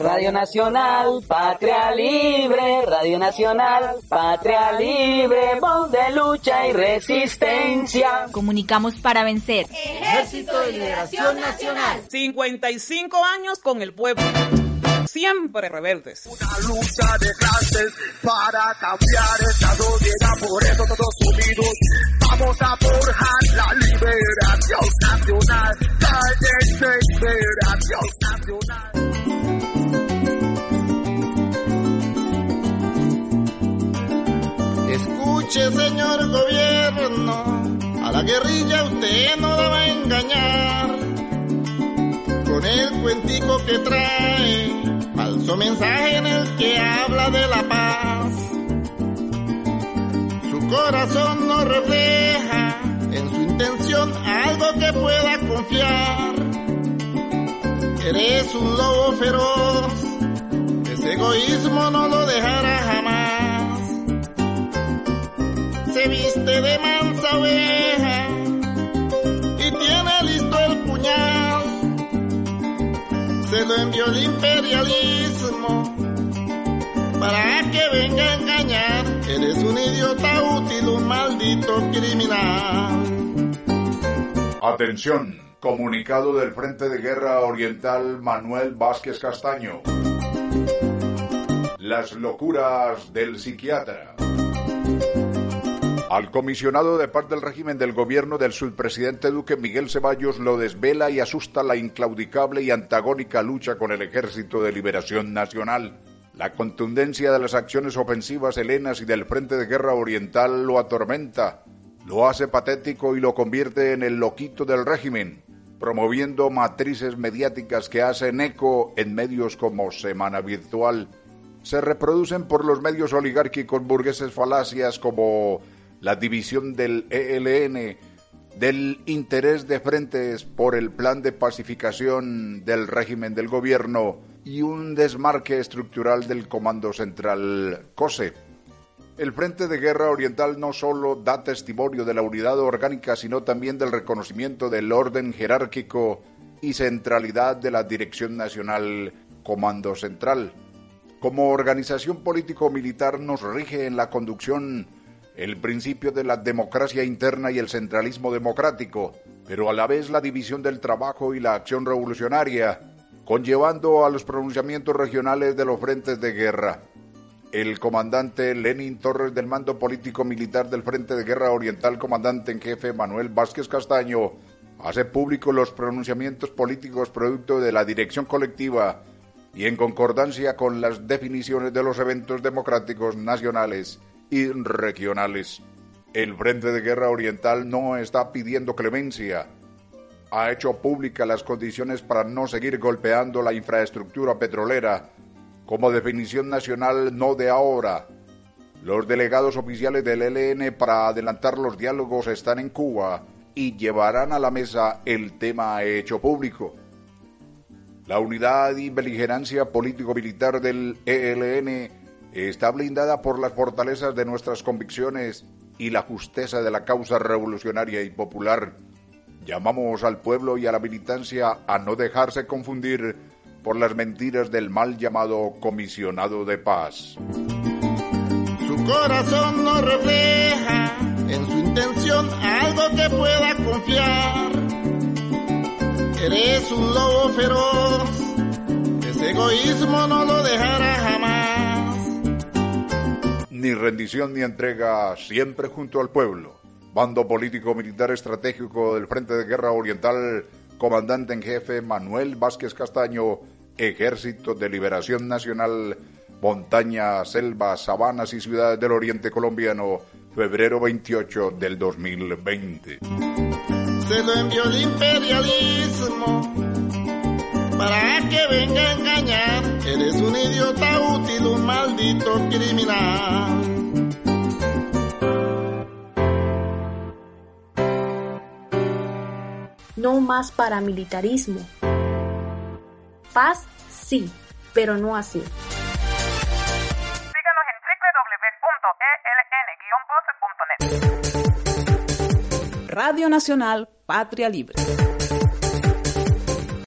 Radio Nacional, Patria Libre, Radio Nacional, Patria Libre, voz de lucha y resistencia. Comunicamos para vencer. Ejército de Liberación Nacional. 55 años con el pueblo. Siempre rebeldes. Una lucha de clases para cambiar esta sociedad, por eso todos unidos vamos a forjar la liberación nacional, Escuche, señor gobierno, a la guerrilla usted no la va a engañar. Con el cuentico que trae, falso mensaje en el que habla de la paz. Su corazón no refleja en su intención algo que pueda confiar. Eres un lobo feroz, ese egoísmo no lo dejará Se viste de mansa oveja y tiene listo el puñal. Se lo envió el imperialismo para que venga a engañar. Eres un idiota útil, un maldito criminal. Atención, comunicado del Frente de Guerra Oriental Manuel Vázquez Castaño. Las locuras del psiquiatra. Al comisionado de parte del régimen del gobierno del subpresidente Duque Miguel Ceballos lo desvela y asusta la inclaudicable y antagónica lucha con el Ejército de Liberación Nacional. La contundencia de las acciones ofensivas helenas y del Frente de Guerra Oriental lo atormenta, lo hace patético y lo convierte en el loquito del régimen, promoviendo matrices mediáticas que hacen eco en medios como Semana Virtual. Se reproducen por los medios oligárquicos burgueses falacias como la división del ELN, del interés de frentes por el plan de pacificación del régimen del gobierno y un desmarque estructural del Comando Central COSE. El Frente de Guerra Oriental no solo da testimonio de la unidad orgánica, sino también del reconocimiento del orden jerárquico y centralidad de la Dirección Nacional Comando Central. Como organización político-militar nos rige en la conducción el principio de la democracia interna y el centralismo democrático, pero a la vez la división del trabajo y la acción revolucionaria, conllevando a los pronunciamientos regionales de los frentes de guerra. El comandante Lenin Torres del Mando Político Militar del Frente de Guerra Oriental, comandante en jefe Manuel Vázquez Castaño, hace público los pronunciamientos políticos producto de la dirección colectiva y en concordancia con las definiciones de los eventos democráticos nacionales y regionales. El Frente de Guerra Oriental no está pidiendo clemencia. Ha hecho pública las condiciones para no seguir golpeando la infraestructura petrolera como definición nacional no de ahora. Los delegados oficiales del ELN para adelantar los diálogos están en Cuba y llevarán a la mesa el tema hecho público. La unidad y beligerancia político-militar del ELN está blindada por las fortalezas de nuestras convicciones y la justeza de la causa revolucionaria y popular. Llamamos al pueblo y a la militancia a no dejarse confundir por las mentiras del mal llamado comisionado de paz. Su corazón no refleja en su intención algo que pueda confiar. Eres un lobo feroz, ese egoísmo no lo dejará jamás. Rendición ni entrega, siempre junto al pueblo. Bando político militar estratégico del Frente de Guerra Oriental, comandante en jefe Manuel Vázquez Castaño, Ejército de Liberación Nacional, Montaña, Selvas, Sabanas y Ciudades del Oriente Colombiano, febrero 28 del 2020. Se lo envió el imperialismo para que venga a engañar. Eres un idiota útil, un maldito criminal. No más paramilitarismo. Paz, sí, pero no así. Síganos en www.eln-voce.net. Radio Nacional Patria Libre.